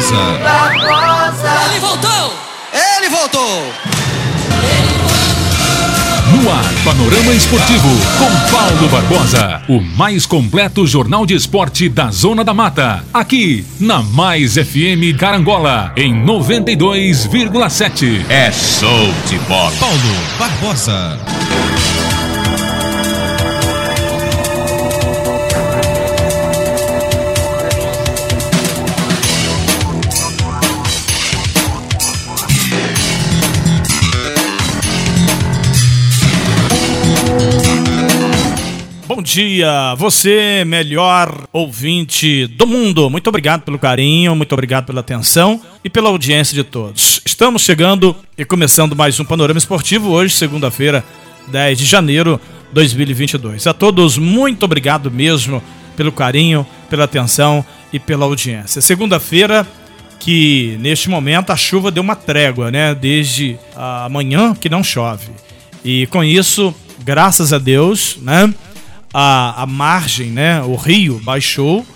Barbosa. Ele voltou! Ele voltou! No ar, Panorama Esportivo, com Paulo Barbosa. O mais completo jornal de esporte da Zona da Mata. Aqui, na Mais FM Carangola, em 92,7. É show de bola. Paulo Barbosa. Bom dia, você melhor ouvinte do mundo. Muito obrigado pelo carinho, muito obrigado pela atenção e pela audiência de todos. Estamos chegando e começando mais um Panorama Esportivo hoje, segunda-feira, 10 de janeiro de 2022. A todos, muito obrigado mesmo pelo carinho, pela atenção e pela audiência. Segunda-feira que neste momento a chuva deu uma trégua, né? Desde amanhã que não chove. E com isso, graças a Deus, né? A, a margem, né, o rio baixou.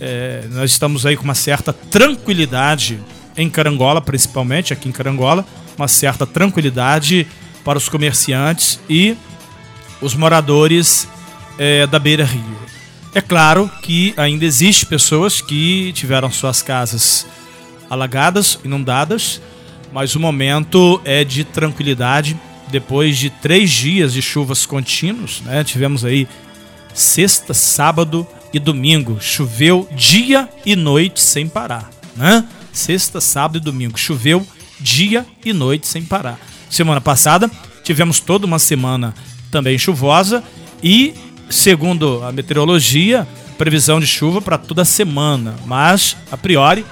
É, nós estamos aí com uma certa tranquilidade em Carangola, principalmente aqui em Carangola, uma certa tranquilidade para os comerciantes e os moradores é, da beira rio. É claro que ainda existe pessoas que tiveram suas casas alagadas, inundadas, mas o momento é de tranquilidade. Depois de três dias de chuvas contínuas, né, tivemos aí sexta, sábado e domingo. Choveu dia e noite sem parar, né? Sexta, sábado e domingo. Choveu dia e noite sem parar. Semana passada tivemos toda uma semana também chuvosa e, segundo a meteorologia, previsão de chuva para toda a semana. Mas, a priori,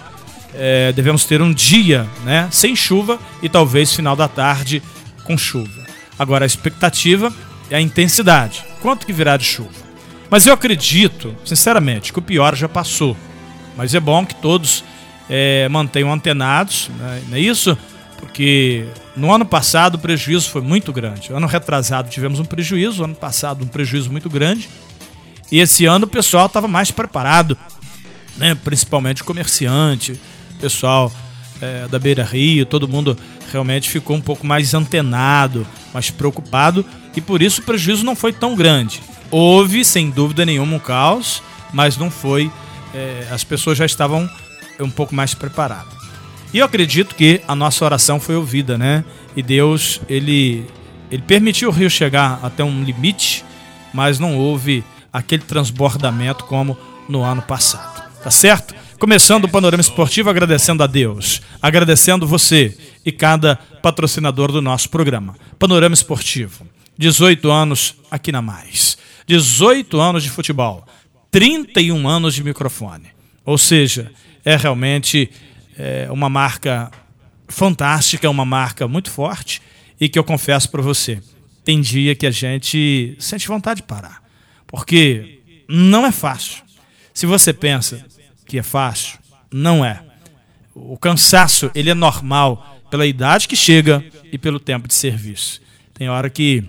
é, devemos ter um dia né, sem chuva e talvez final da tarde com chuva. Agora, a expectativa é a intensidade. Quanto que virá de chuva? Mas eu acredito, sinceramente, que o pior já passou. Mas é bom que todos é, mantenham antenados, né? não é isso? Porque no ano passado o prejuízo foi muito grande. Ano retrasado tivemos um prejuízo, ano passado um prejuízo muito grande. E esse ano o pessoal estava mais preparado, né? principalmente o comerciante, o pessoal é, da Beira Rio, todo mundo realmente ficou um pouco mais antenado, mais preocupado, e por isso o prejuízo não foi tão grande. Houve, sem dúvida nenhuma, um caos, mas não foi. É, as pessoas já estavam um pouco mais preparadas. E eu acredito que a nossa oração foi ouvida, né? E Deus, ele, ele permitiu o rio chegar até um limite, mas não houve aquele transbordamento como no ano passado. Tá certo? Começando o panorama esportivo, agradecendo a Deus, agradecendo você e cada patrocinador do nosso programa. Panorama Esportivo, 18 anos aqui na Mais. 18 anos de futebol, 31 anos de microfone. Ou seja, é realmente é, uma marca fantástica, uma marca muito forte e que eu confesso para você, tem dia que a gente sente vontade de parar. Porque não é fácil. Se você pensa que é fácil, não é. O cansaço, ele é normal pela idade que chega e pelo tempo de serviço. Tem hora que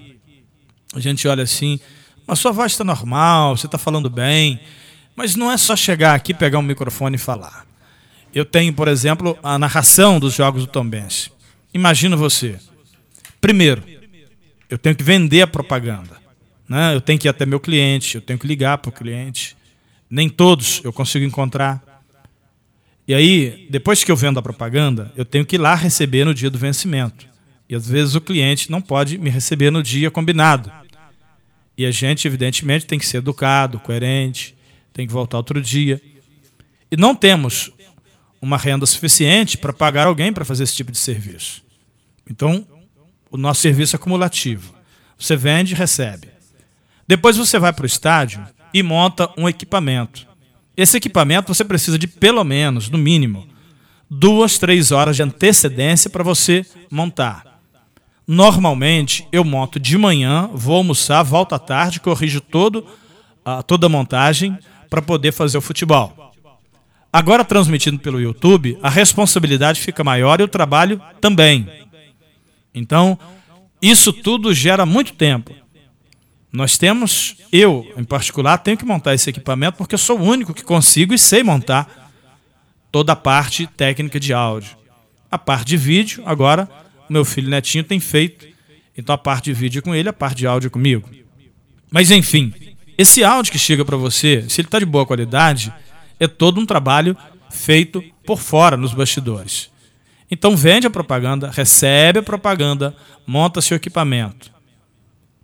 a gente olha assim, a sua voz está normal, você está falando bem, mas não é só chegar aqui, pegar um microfone e falar. Eu tenho, por exemplo, a narração dos jogos do Tombense. Imagina você. Primeiro, eu tenho que vender a propaganda. Né? Eu tenho que ir até meu cliente, eu tenho que ligar para o cliente. Nem todos eu consigo encontrar. E aí, depois que eu vendo a propaganda, eu tenho que ir lá receber no dia do vencimento. E às vezes o cliente não pode me receber no dia combinado. E a gente, evidentemente, tem que ser educado, coerente, tem que voltar outro dia. E não temos uma renda suficiente para pagar alguém para fazer esse tipo de serviço. Então, o nosso serviço é acumulativo. Você vende e recebe. Depois você vai para o estádio e monta um equipamento. Esse equipamento você precisa de pelo menos, no mínimo, duas, três horas de antecedência para você montar. Normalmente eu monto de manhã, vou almoçar, volto à tarde, corrijo todo, uh, toda a montagem para poder fazer o futebol. Agora transmitindo pelo YouTube, a responsabilidade fica maior e o trabalho também. Então, isso tudo gera muito tempo. Nós temos, eu em particular, tenho que montar esse equipamento porque eu sou o único que consigo e sei montar toda a parte técnica de áudio. A parte de vídeo, agora, o meu filho netinho tem feito. Então a parte de vídeo é com ele, a parte de áudio é comigo. Mas enfim, esse áudio que chega para você, se ele está de boa qualidade, é todo um trabalho feito por fora, nos bastidores. Então vende a propaganda, recebe a propaganda, monta seu equipamento.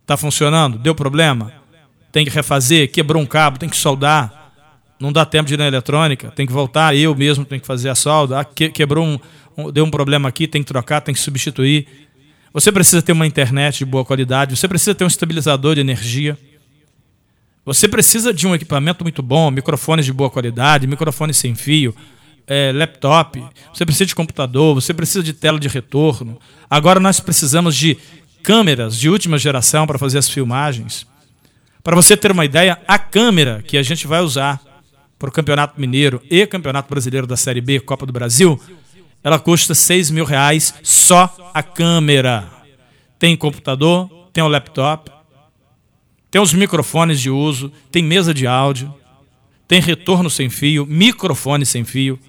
Está funcionando? Deu problema? Tem que refazer? Quebrou um cabo? Tem que soldar? Não dá tempo de ir na eletrônica? Tem que voltar? Eu mesmo tenho que fazer a solda? Ah, quebrou um, um, deu um problema aqui, tem que trocar, tem que substituir. Você precisa ter uma internet de boa qualidade, você precisa ter um estabilizador de energia. Você precisa de um equipamento muito bom, microfones de boa qualidade, microfone sem fio, é, laptop, você precisa de computador, você precisa de tela de retorno. Agora nós precisamos de câmeras de última geração para fazer as filmagens. Para você ter uma ideia, a câmera que a gente vai usar para o Campeonato Mineiro e Campeonato Brasileiro da Série B, Copa do Brasil, ela custa 6 mil reais só a câmera. Tem computador, tem o laptop, tem os microfones de uso, tem mesa de áudio, tem retorno sem fio, microfone sem fio.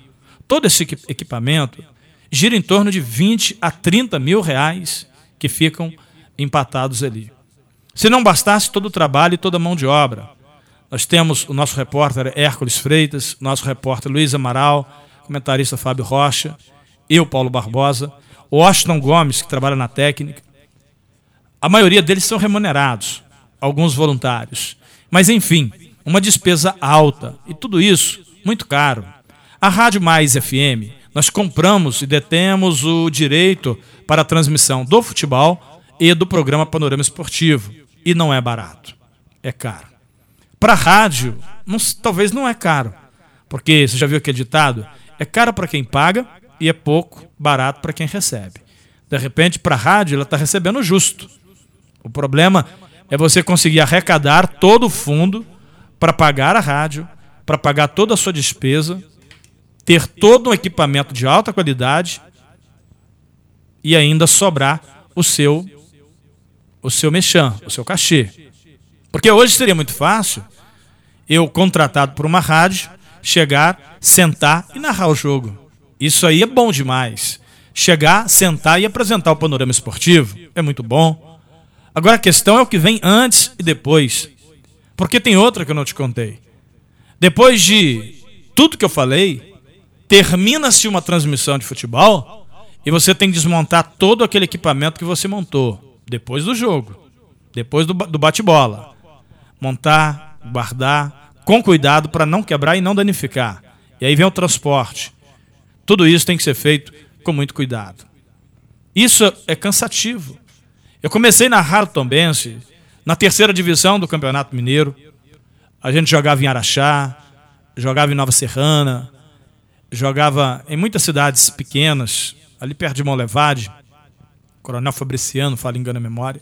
Todo esse equipamento gira em torno de 20 a 30 mil reais que ficam empatados ali. Se não bastasse todo o trabalho e toda a mão de obra, nós temos o nosso repórter Hércules Freitas, nosso repórter Luiz Amaral, comentarista Fábio Rocha, eu, Paulo Barbosa, Washington Gomes, que trabalha na técnica. A maioria deles são remunerados alguns voluntários. Mas, enfim, uma despesa alta e tudo isso muito caro. A Rádio Mais FM, nós compramos e detemos o direito para a transmissão do futebol e do programa Panorama Esportivo. E não é barato, é caro. Para a rádio, não, talvez não é caro, porque você já viu aquele ditado? É caro para quem paga e é pouco barato para quem recebe. De repente, para a rádio, ela está recebendo justo. O problema é você conseguir arrecadar todo o fundo para pagar a rádio, para pagar toda a sua despesa, ter todo um equipamento de alta qualidade e ainda sobrar o seu o seu mechan, o seu cachê. Porque hoje seria muito fácil eu contratado por uma rádio chegar, sentar e narrar o jogo. Isso aí é bom demais. Chegar, sentar e apresentar o panorama esportivo é muito bom. Agora a questão é o que vem antes e depois. Porque tem outra que eu não te contei. Depois de tudo que eu falei, termina-se uma transmissão de futebol e você tem que desmontar todo aquele equipamento que você montou depois do jogo, depois do, bate-bola. Montar, guardar, com cuidado para não quebrar e não danificar. E aí vem o transporte. Tudo isso tem que ser feito com muito cuidado. Isso é cansativo. Eu comecei na Raro Tombense, na terceira divisão do Campeonato Mineiro. A gente jogava em Araxá, jogava em Nova Serrana, jogava em muitas cidades pequenas, ali perto de Monlevade, Coronel Fabriciano, fala engano a memória.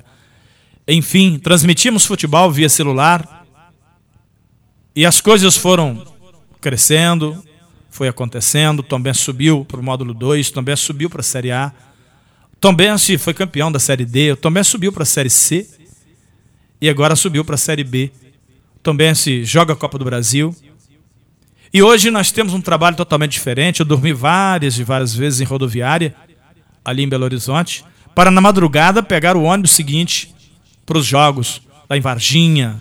Enfim, transmitimos futebol via celular e as coisas foram crescendo, foi acontecendo. Também subiu para o módulo 2, também subiu para a Série A. Tombense foi campeão da Série D, Tombense subiu para a Série C e agora subiu para a Série B. O Tombense joga a Copa do Brasil. E hoje nós temos um trabalho totalmente diferente. Eu dormi várias e várias vezes em rodoviária, ali em Belo Horizonte, para na madrugada pegar o ônibus seguinte para os jogos, lá em Varginha,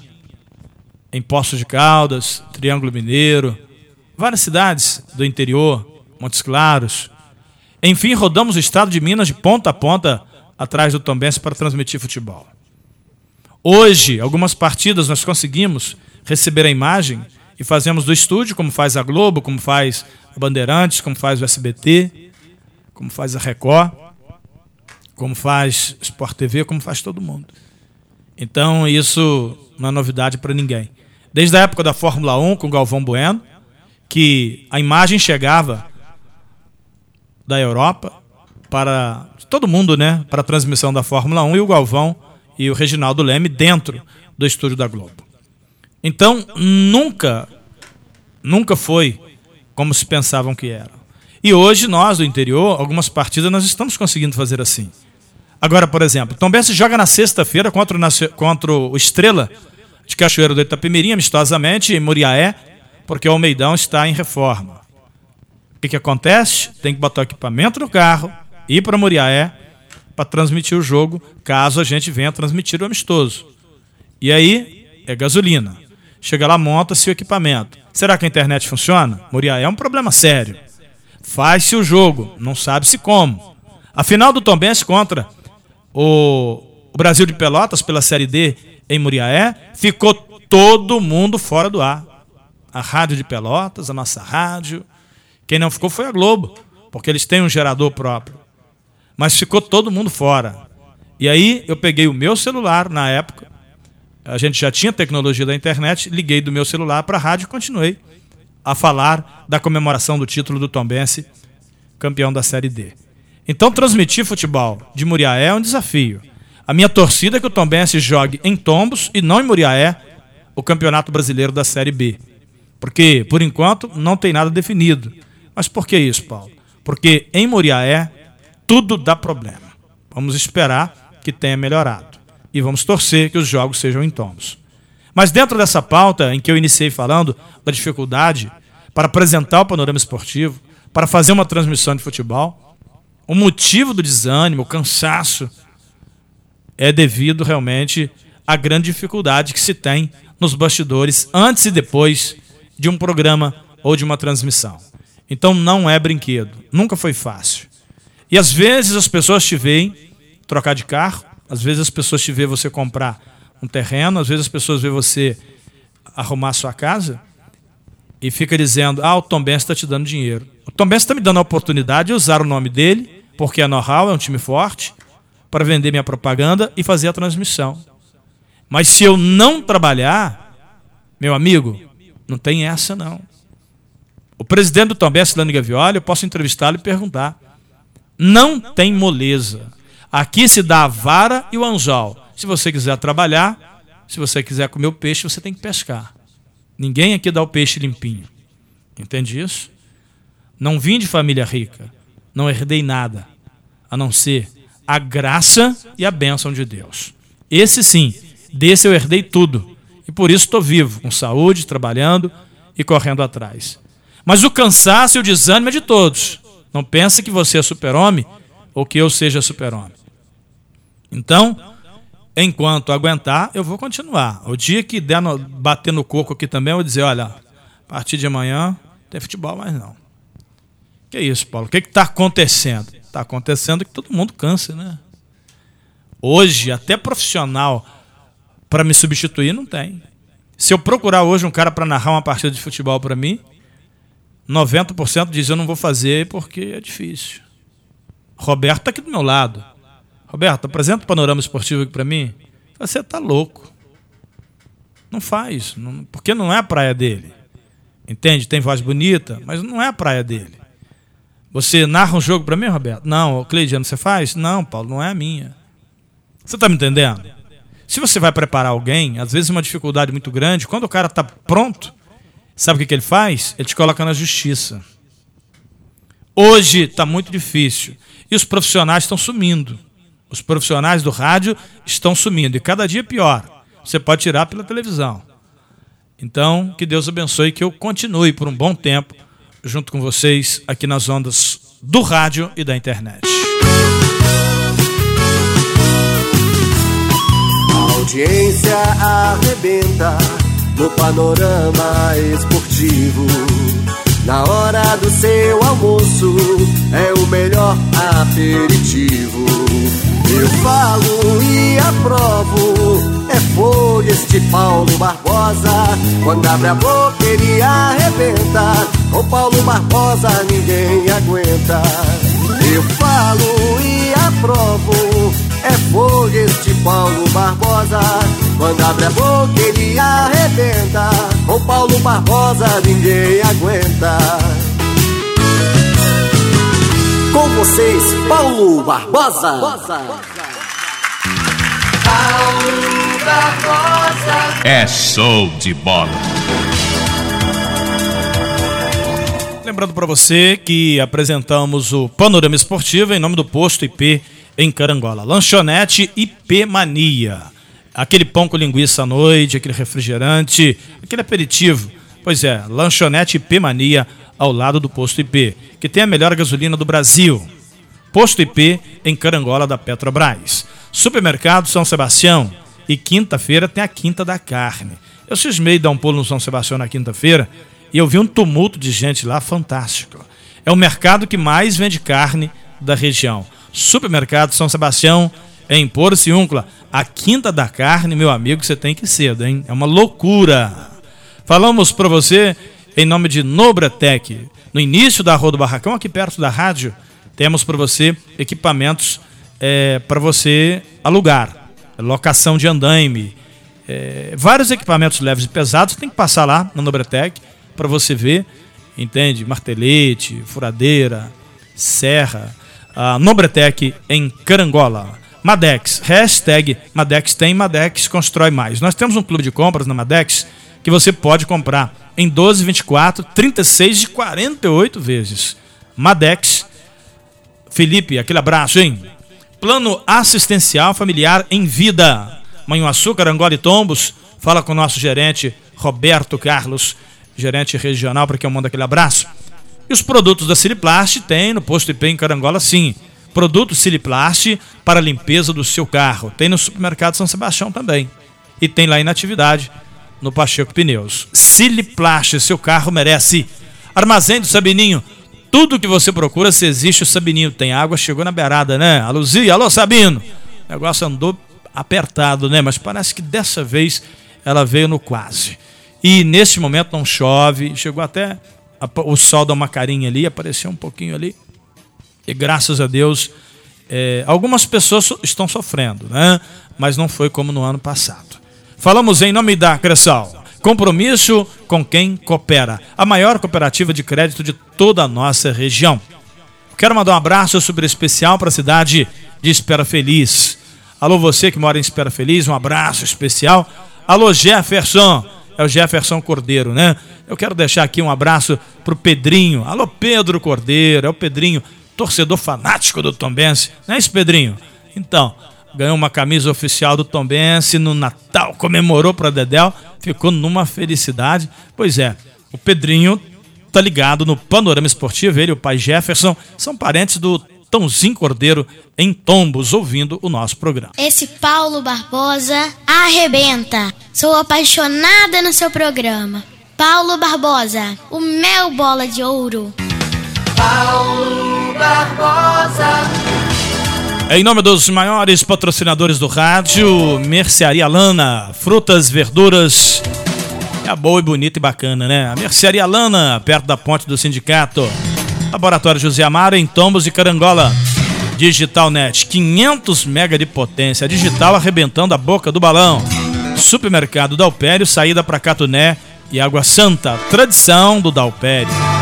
em Poços de Caldas, Triângulo Mineiro, várias cidades do interior, Montes Claros, enfim, rodamos o estado de Minas de ponta a ponta atrás do Tombense para transmitir futebol. Hoje, algumas partidas nós conseguimos receber a imagem e fazemos do estúdio, como faz a Globo, como faz a Bandeirantes, como faz o SBT, como faz a Record, como faz Sport TV, como faz todo mundo. Então, isso não é novidade para ninguém. Desde a época da Fórmula 1 com Galvão Bueno, que a imagem chegava da Europa para todo mundo, né, para a transmissão da Fórmula 1 e o Galvão e o Reginaldo Leme dentro do estúdio da Globo. Então, nunca nunca foi como se pensavam que era. E hoje nós do interior, algumas partidas nós estamos conseguindo fazer assim. Agora, por exemplo, Tom Bense joga na sexta-feira contra, o, contra o Estrela de Cachoeiro do Itapemirim, amistosamente, em Muriaé, porque o Almeidão está em reforma. O que, que acontece? Tem que botar o equipamento no carro, ir para Muriaé para transmitir o jogo, caso a gente venha transmitir o amistoso. E aí é gasolina. Chega lá, monta-se o equipamento. Será que a internet funciona? Muriaé é um problema sério. Faz-se o jogo, não sabe-se como. A final do Tombense contra o, Brasil de Pelotas pela Série D em Muriaé, ficou todo mundo fora do ar. A Rádio de Pelotas, a nossa rádio. Quem não ficou foi a Globo, porque eles têm um gerador próprio. Mas ficou todo mundo fora. E aí eu peguei o meu celular na época, a gente já tinha tecnologia da internet, liguei do meu celular para a rádio e continuei a falar da comemoração do título do Tombense, campeão da Série D. Então transmitir futebol de Muriaé é um desafio. A minha torcida é que o Tombense jogue em Tombos e não em Muriaé o Campeonato Brasileiro da Série B. Porque, por enquanto, não tem nada definido. Mas por que isso, Paulo? Porque em Muriaé tudo dá problema. Vamos esperar que tenha melhorado. E vamos torcer que os jogos sejam em Tombos. Mas dentro dessa pauta em que eu iniciei falando da dificuldade para apresentar o panorama esportivo, para fazer uma transmissão de futebol, o motivo do desânimo, o cansaço, é devido realmente à grande dificuldade que se tem nos bastidores antes e depois de um programa ou de uma transmissão. Então não é brinquedo, nunca foi fácil. E às vezes as pessoas te veem trocar de carro, às vezes as pessoas te veem você comprar um terreno, às vezes as pessoas veem você arrumar sua casa e fica dizendo: Ah, o Tom Benz está te dando dinheiro. O Tom Benz está me dando a oportunidade de usar o nome dele, porque é know-how, é um time forte, para vender minha propaganda e fazer a transmissão. Mas se eu não trabalhar, meu amigo, não tem essa não. O presidente do Tom Benz, Lani Gavioli, eu posso entrevistá-lo e perguntar. Não tem moleza. Aqui se dá a vara e o anzol. Se você quiser trabalhar, se você quiser comer o peixe, você tem que pescar. Ninguém aqui dá o peixe limpinho. Entende isso? Não vim de família rica. Não herdei nada. A não ser a graça e a bênção de Deus. Esse sim, desse eu herdei tudo. E por isso estou vivo, com saúde, trabalhando e correndo atrás. Mas o cansaço e o desânimo é de todos. Não pense que você é super-homem ou que eu seja super-homem. Então, enquanto aguentar, eu vou continuar. O dia que der no, bater no coco aqui também, eu vou dizer: olha, a partir de amanhã não tem futebol mais não. Que isso, Paulo? O que está acontecendo? Está acontecendo que todo mundo cansa, né? Hoje, até profissional para me substituir não tem. Se eu procurar hoje um cara para narrar uma partida de futebol para mim, 90% diz eu não vou fazer porque é difícil. Roberto está aqui do meu lado. Roberto, apresenta o panorama esportivo aqui para mim. Você está louco. Não faz, não, porque não é a praia dele. Entende? Tem voz bonita, mas não é a praia dele. Você narra um jogo para mim, Roberto? Não. Cleidiano, você faz? Não, Paulo, não é a minha. Você está me entendendo? Se você vai preparar alguém, às vezes uma dificuldade muito grande, quando o cara está pronto, sabe o que, que ele faz? Ele te coloca na justiça. Hoje está muito difícil. E os profissionais estão sumindo. Os profissionais do rádio estão sumindo. E cada dia pior. Você pode tirar pela televisão. Então, que Deus abençoe que eu continue por um bom tempo junto com vocês aqui nas ondas do rádio e da internet. Audiência arrebenta no panorama esportivo. Na hora do seu almoço é o melhor aperitivo. Eu falo e aprovo, é folha este Paulo Barbosa. Quando abre a boca ele arrebenta, com Paulo Barbosa ninguém aguenta. Eu falo e aprovo, é folha este Paulo Barbosa. Quando abre a boca ele arrebenta, com Paulo Barbosa ninguém aguenta. Com vocês, Paulo Barbosa. Paulo Barbosa. É show de bola. Lembrando para você que apresentamos o Panorama Esportivo em nome do Posto IP em Carangola. Lanchonete IP Mania. Aquele pão com linguiça à noite, aquele refrigerante, aquele aperitivo. Pois é, Lanchonete IP Mania ao lado do Posto IP, que tem a melhor gasolina do Brasil. Posto IP em Carangola da Petrobras. Supermercado São Sebastião. E quinta-feira tem a Quinta da Carne. Eu cismei dar um pulo no São Sebastião na quinta-feira e eu vi um tumulto de gente lá fantástico. É o mercado que mais vende carne da região. Supermercado São Sebastião em Porciúncula. A Quinta da Carne, meu amigo, você tem que ir cedo, hein? É uma loucura. Falamos para você em nome de Nobratec. No início da Rua do Barracão, aqui perto da rádio, temos para você equipamentos é, para você alugar. Locação de andaime. É, vários equipamentos leves e pesados. Tem que passar lá na Nobratec para você ver. Entende? Martelete, furadeira, serra. A Nobretec em Carangola. Madex, hashtag Madex tem, Madex constrói mais. Nós temos um clube de compras na Madex que você pode comprar em 12, 24, 36 e 48 vezes. Madex, Felipe, aquele abraço, hein? Plano assistencial familiar em vida. Manhuaçu, Carangola e Tombos. Fala com o nosso gerente Roberto Carlos, gerente regional, para que eu mando aquele abraço. E os produtos da Siliplast tem no posto IP em Carangola, sim. Produto Siliplast para limpeza do seu carro. Tem no supermercado São Sebastião também. E tem lá em atividade no Pacheco Pneus. Siliplast, seu carro merece. Armazém do Sabininho. Tudo que você procura, se existe o Sabininho. Tem água, chegou na beirada, né? A Luzia, alô Sabino. O negócio andou apertado, né? Mas parece que dessa vez ela veio no quase. E neste momento não chove, chegou até o sol dar uma carinha ali, apareceu um pouquinho ali. E graças a Deus, é, algumas pessoas so, estão sofrendo, né? Mas não foi como no ano passado. Falamos em nome da Cressal. Compromisso com quem coopera. A maior cooperativa de crédito de toda a nossa região. Quero mandar um abraço super especial para a cidade de Espera Feliz. Alô, você que mora em Espera Feliz, um abraço especial. Alô, Jefferson. É o Jefferson Cordeiro, né? Eu quero deixar aqui um abraço pro Pedrinho. Alô, Pedro Cordeiro. É o Pedrinho torcedor fanático do Tombense, não é isso, Pedrinho? Então, ganhou uma camisa oficial do Tombense no Natal, comemorou para Dedel, ficou numa felicidade. Pois é, o Pedrinho tá ligado no Panorama Esportivo, ele e o pai Jefferson são parentes do Tãozinho Cordeiro em Tombos, ouvindo o nosso programa. Esse Paulo Barbosa arrebenta. Sou apaixonada no seu programa. Paulo Barbosa, o mel bola de ouro. Paulo Barbosa. Em nome dos maiores patrocinadores do rádio, Mercearia Lana, frutas, verduras. É boa e bonita e bacana, né? A Mercearia Lana, perto da ponte do sindicato. Laboratório José Amaro, em Tombos e Carangola. Digital Net, 500 mega de potência. Digital arrebentando a boca do balão. Supermercado Dalpério, saída para Catuné e Água Santa. Tradição do Dalpério.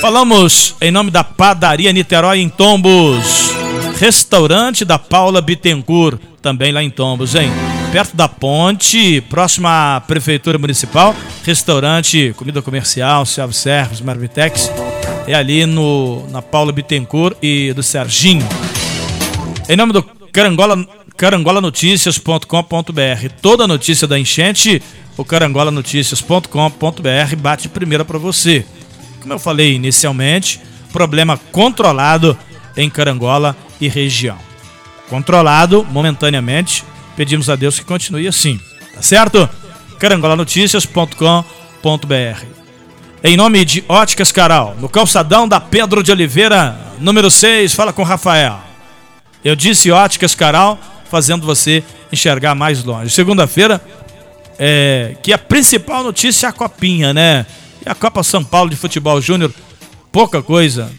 Falamos em nome da Padaria Niterói em Tombos. Restaurante da Paula Bittencourt, também lá em Tombos, hein? Perto da ponte, próxima à Prefeitura Municipal. Restaurante, comida comercial, self-service, Marvitex. É ali no, na Paula Bittencourt e do Serginho. Em nome do Carangola, carangolanoticias.com.br. Toda notícia da enchente, o carangolanoticias.com.br bate primeira para você como eu falei inicialmente, problema controlado em Carangola e região. Controlado momentaneamente, pedimos a Deus que continue assim, tá certo? carangolanoticias.com.br Em nome de Óticas Caral, no calçadão da Pedro de Oliveira, número 6, fala com Rafael. Eu disse Óticas Caral, fazendo você enxergar mais longe. Segunda-feira, é, que a principal notícia é a copinha, né? E a Copa São Paulo de Futebol Júnior, pouca coisa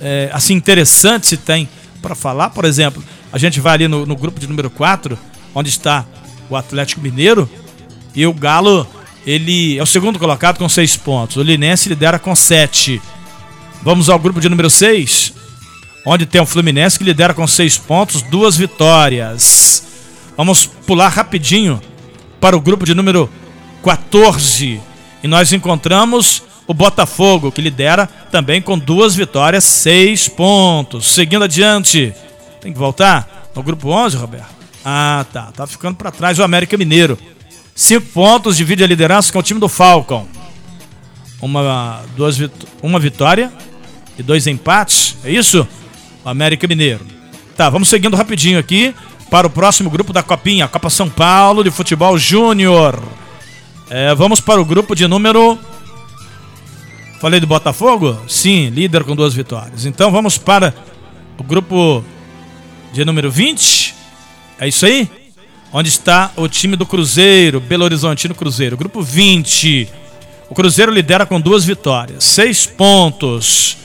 é, assim interessante se tem para falar. Por exemplo, a gente vai ali no, no grupo de número 4, onde está o Atlético Mineiro, e o Galo, ele é o segundo colocado com seis pontos. O Linense lidera com sete. Vamos ao grupo de número 6, onde tem o Fluminense que lidera com seis pontos, duas vitórias. Vamos pular rapidinho para o grupo de número 14, e nós encontramos o Botafogo, que lidera também com duas vitórias, seis pontos. Seguindo adiante, tem que voltar no grupo 11, Roberto? Ah, tá. Tá ficando para trás o América Mineiro. Cinco pontos, divide a liderança com o time do Falcon. uma, duas, uma vitória e dois empates, é isso? O América Mineiro. Tá, vamos seguindo rapidinho aqui para o próximo grupo da Copinha, Copa São Paulo de Futebol Júnior. É, vamos para o grupo de número. Falei do Botafogo? Sim, líder com duas vitórias. Então vamos para o grupo de número 20. É isso aí? Onde está o time do Cruzeiro, Belo Horizontino Cruzeiro. Grupo 20. O Cruzeiro lidera com duas vitórias, seis pontos.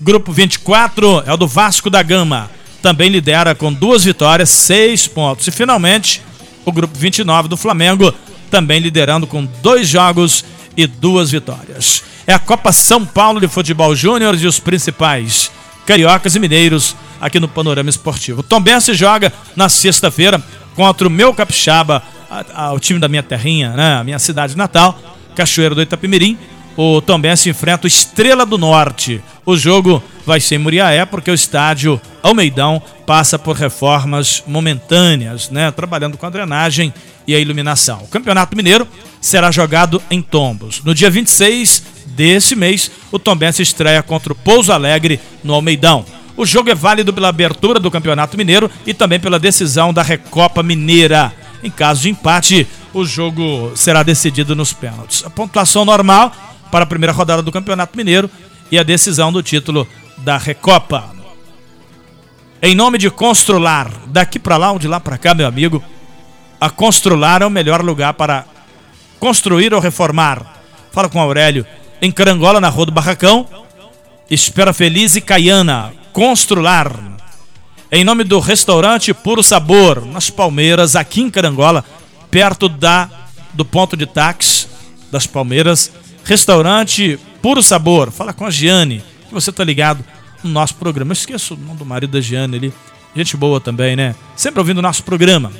Grupo 24 é o do Vasco da Gama. Também lidera com duas vitórias, seis pontos. E finalmente, o grupo 29 do Flamengo, também liderando com dois jogos e duas vitórias. É a Copa São Paulo de Futebol Júnior e os principais cariocas e mineiros aqui no Panorama Esportivo. Tom Bense joga na sexta-feira contra o meu capixaba, a, a, o time da minha terrinha, né, a minha cidade natal, Cachoeira do Itapemirim. O Tombense enfrenta o Estrela do Norte. O jogo vai ser em Muriaé, porque o estádio Almeidão passa por reformas momentâneas, né? Trabalhando com a drenagem e a iluminação. O Campeonato Mineiro será jogado em Tombos. No dia 26 desse mês, o Tombense estreia contra o Pouso Alegre no Almeidão. O jogo é válido pela abertura do Campeonato Mineiro e também pela decisão da Recopa Mineira. Em caso de empate, o jogo será decidido nos pênaltis. A pontuação normal para a primeira rodada do Campeonato Mineiro e a decisão do título da Recopa. Em nome de Constrular, daqui para lá ou de lá para cá, meu amigo, a Constrular é o melhor lugar para construir ou reformar. Fala com Aurélio, em Carangola, na Rua do Barracão, Espera Feliz e Caiana. Constrular. Em nome do restaurante Puro Sabor, nas Palmeiras, aqui em Carangola, perto da do ponto de táxi das Palmeiras, restaurante Puro Sabor. Fala com a Giane, que você tá ligado no nosso programa. Eu esqueço o nome do marido da Giane ali. Gente boa também, né? Sempre ouvindo o nosso programa.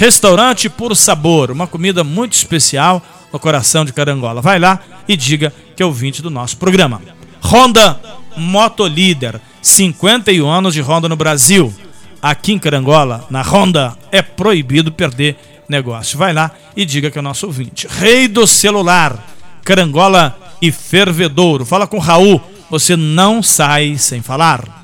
Restaurante Puro Sabor, uma comida muito especial no coração de Carangola. Vai lá e diga que é ouvinte do nosso programa. Honda Motolíder, 51 anos de Honda no Brasil. Aqui em Carangola, na Honda, é proibido perder negócio. Vai lá e diga que é o nosso ouvinte. Rei do celular, Carangola e Fervedouro. Fala com Raul, você não sai sem falar.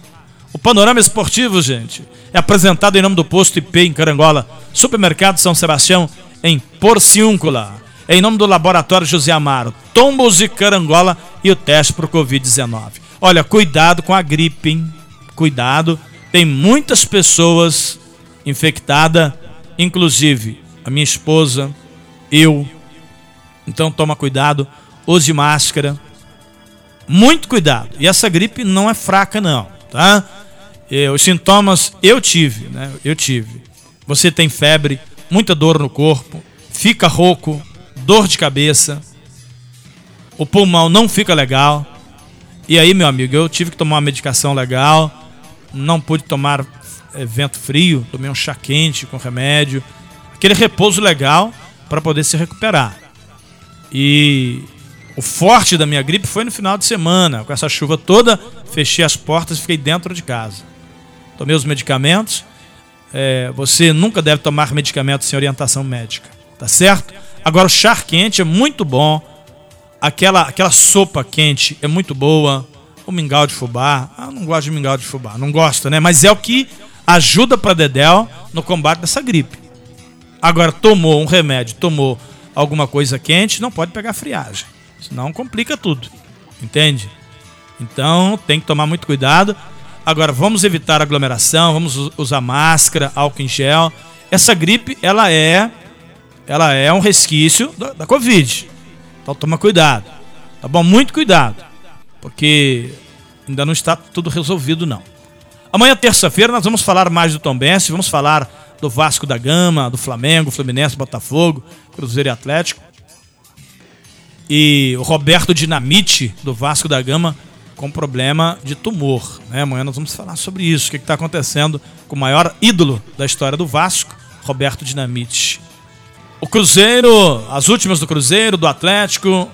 O Panorama Esportivo, gente, é apresentado em nome do Posto IP em Carangola, Supermercado São Sebastião em Porciúncula. Em nome do Laboratório José Amaro, Tombos e Carangola e o teste para o Covid-19. Olha, cuidado com a gripe, hein? Cuidado. Tem muitas pessoas infectadas, inclusive a minha esposa, eu. Então toma cuidado, use máscara. Muito cuidado. E essa gripe não é fraca, não, tá? E, os sintomas eu tive, né? Eu tive. Você tem febre, muita dor no corpo, fica rouco, dor de cabeça, o pulmão não fica legal e aí, meu amigo, eu tive que tomar uma medicação legal, não pude tomar é, vento frio, tomei um chá quente com remédio, aquele repouso legal para poder se recuperar. E o forte da minha gripe foi no final de semana, com essa chuva toda, fechei as portas e fiquei dentro de casa. Tomei os medicamentos. É, você nunca deve tomar medicamentos sem orientação médica, tá certo? Agora, o chá quente é muito bom aquela, aquela sopa quente é muito boa. O mingau de fubá. Ah, não gosto de mingau de fubá. Não gosta, né? Mas é o que ajuda para Dedéu no combate dessa gripe. Agora, tomou um remédio, tomou alguma coisa quente, não pode pegar friagem. Senão complica tudo. Entende? Então tem que tomar muito cuidado. Agora, vamos evitar aglomeração, vamos usar máscara, álcool em gel. Essa gripe, ela é ela é um resquício da, da Covid. Então toma cuidado. Tá bom? Muito cuidado. Porque ainda não está tudo resolvido, não. Amanhã, terça-feira, nós vamos falar mais do Tombense, vamos falar do Vasco da Gama, do Flamengo, Fluminense, Botafogo, Cruzeiro e Atlético. E o Roberto Dinamite, do Vasco da Gama, com problema de tumor. Né? Amanhã nós vamos falar sobre isso, o que está acontecendo com o maior ídolo da história do Vasco, Roberto Dinamite. O Cruzeiro, as últimas do Cruzeiro, do Atlético,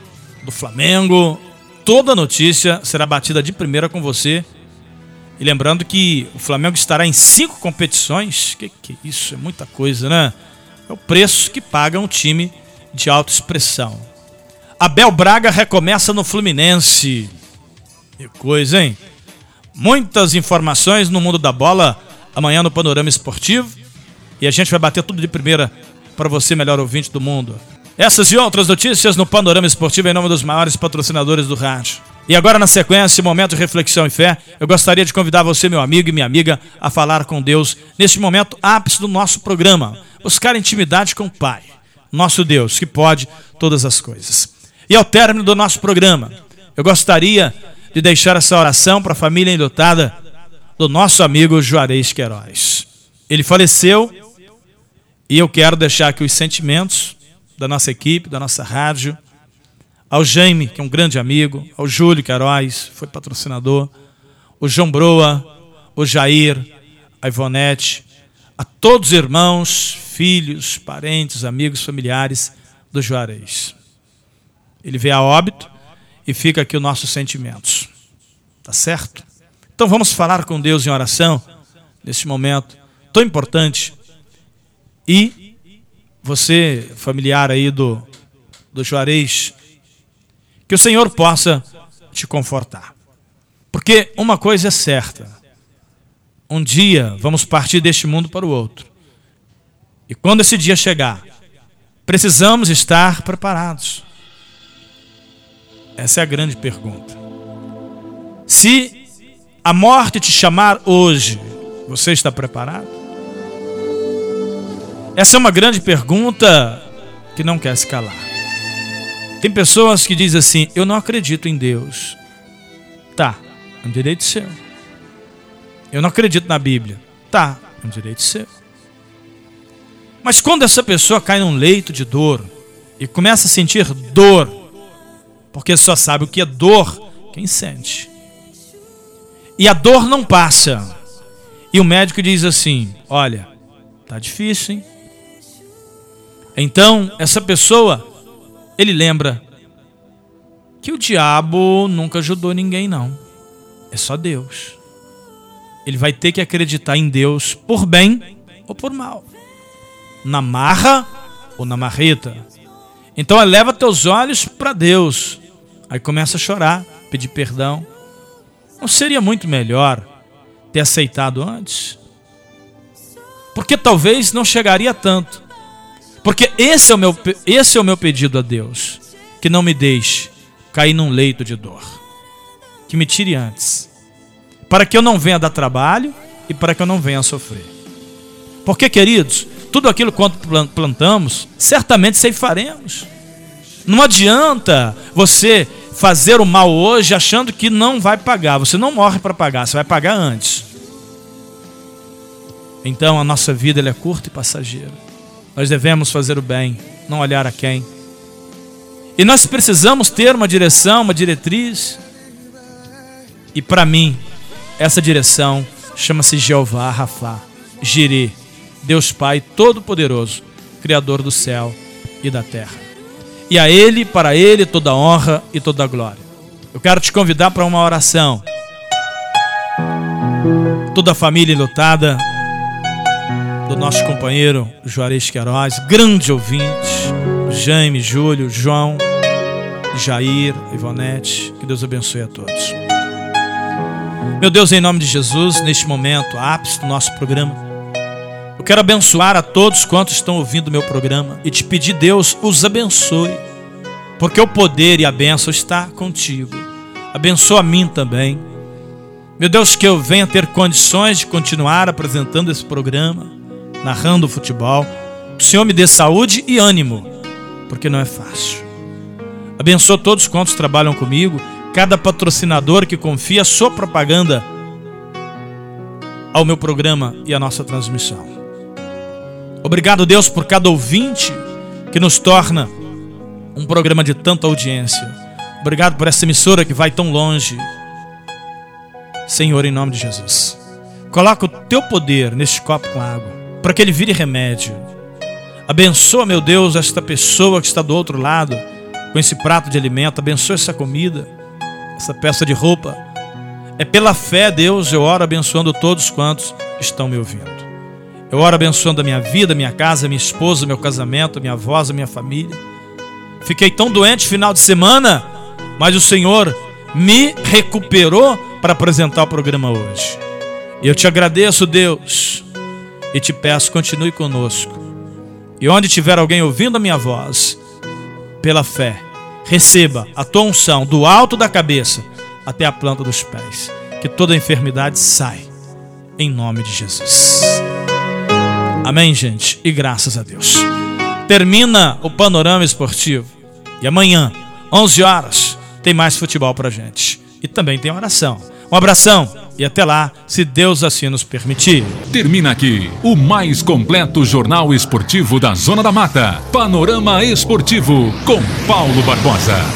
do Flamengo, toda notícia será batida de primeira com você. E lembrando que o Flamengo estará em cinco competições. Que que é isso? É muita coisa, né? É o preço que paga um time de alta expressão. Abel Braga recomeça no Fluminense. Que coisa, hein? Muitas informações no mundo da bola amanhã no Panorama Esportivo. E a gente vai bater tudo de primeira para você, melhor ouvinte do mundo. Essas e outras notícias no Panorama Esportivo em nome dos maiores patrocinadores do rádio. E agora, na sequência, momento de reflexão e fé, eu gostaria de convidar você, meu amigo e minha amiga, a falar com Deus neste momento ápice do nosso programa. Buscar intimidade com o Pai, nosso Deus, que pode todas as coisas. E ao término do nosso programa, eu gostaria de deixar essa oração para a família enlutada do nosso amigo Juarez Queiroz. Ele faleceu e eu quero deixar aqui os sentimentos da nossa equipe, da nossa rádio, ao Jaime, que é um grande amigo, ao Júlio Queiroz, foi patrocinador, o João Broa, o Jair, a Ivonete, a todos os irmãos, filhos, parentes, amigos, familiares do Juarez. Ele veio a óbito e fica aqui os nossos sentimentos. Tá certo? Então vamos falar com Deus em oração nesse momento tão importante. E você, familiar aí do, do Juarez, que o Senhor possa te confortar. Porque uma coisa é certa: um dia vamos partir deste mundo para o outro. E quando esse dia chegar, precisamos estar preparados. Essa é a grande pergunta. Se a morte te chamar hoje, você está preparado? Essa é uma grande pergunta que não quer se calar. Tem pessoas que dizem assim: Eu não acredito em Deus. Tá, é um direito seu. Eu não acredito na Bíblia. Tá, é um direito seu. Mas quando essa pessoa cai num leito de dor e começa a sentir dor, porque só sabe o que é dor quem sente. E a dor não passa. E o médico diz assim: Olha, tá difícil, hein? Então, essa pessoa, ele lembra que o diabo nunca ajudou ninguém, não. É só Deus. Ele vai ter que acreditar em Deus por bem ou por mal. Na marra ou na marreta. Então eleva teus olhos para Deus. Aí começa a chorar, pedir perdão. Não seria muito melhor ter aceitado antes? Porque talvez não chegaria tanto. Porque esse é o meu, esse é o meu pedido a Deus, que não me deixe cair num leito de dor. Que me tire antes. Para que eu não venha dar trabalho e para que eu não venha sofrer. Porque, queridos, tudo aquilo quanto plantamos, certamente ceifaremos. Não adianta você fazer o mal hoje achando que não vai pagar. Você não morre para pagar, você vai pagar antes. Então a nossa vida é curta e passageira. Nós devemos fazer o bem, não olhar a quem. E nós precisamos ter uma direção, uma diretriz. E para mim, essa direção chama-se Jeová Rafá, Jirê, Deus Pai Todo-Poderoso, Criador do céu e da terra e a Ele, para Ele, toda honra e toda glória. Eu quero te convidar para uma oração. Toda a família enlutada do nosso companheiro Juarez Queiroz, grande ouvinte, Jaime, Júlio, João, Jair, Ivonete, que Deus abençoe a todos. Meu Deus, em nome de Jesus, neste momento, ápice do nosso programa, eu quero abençoar a todos quantos estão ouvindo o meu programa e te pedir, Deus, os abençoe, porque o poder e a bênção está contigo. Abençoa a mim também. Meu Deus, que eu venha ter condições de continuar apresentando esse programa, narrando o futebol. O Senhor me dê saúde e ânimo, porque não é fácil. Abençoa todos quantos trabalham comigo, cada patrocinador que confia sua propaganda ao meu programa e à nossa transmissão. Obrigado, Deus, por cada ouvinte que nos torna um programa de tanta audiência. Obrigado por essa emissora que vai tão longe. Senhor, em nome de Jesus, coloca o teu poder neste copo com água, para que ele vire remédio. Abençoa, meu Deus, esta pessoa que está do outro lado, com esse prato de alimento. Abençoa essa comida, essa peça de roupa. É pela fé, Deus, eu oro abençoando todos quantos estão me ouvindo. Eu oro abençoando a minha vida, minha casa, minha esposa, meu casamento, minha voz, minha família. Fiquei tão doente final de semana, mas o Senhor me recuperou para apresentar o programa hoje. Eu te agradeço, Deus, e te peço, continue conosco. E onde tiver alguém ouvindo a minha voz, pela fé, receba a tua unção do alto da cabeça até a planta dos pés. Que toda enfermidade sai, em nome de Jesus. Amém, gente, e graças a Deus. Termina o panorama esportivo. E amanhã, 11 horas, tem mais futebol pra gente. E também tem oração. Um abração e até lá, se Deus assim nos permitir. Termina aqui o mais completo jornal esportivo da Zona da Mata. Panorama Esportivo com Paulo Barbosa.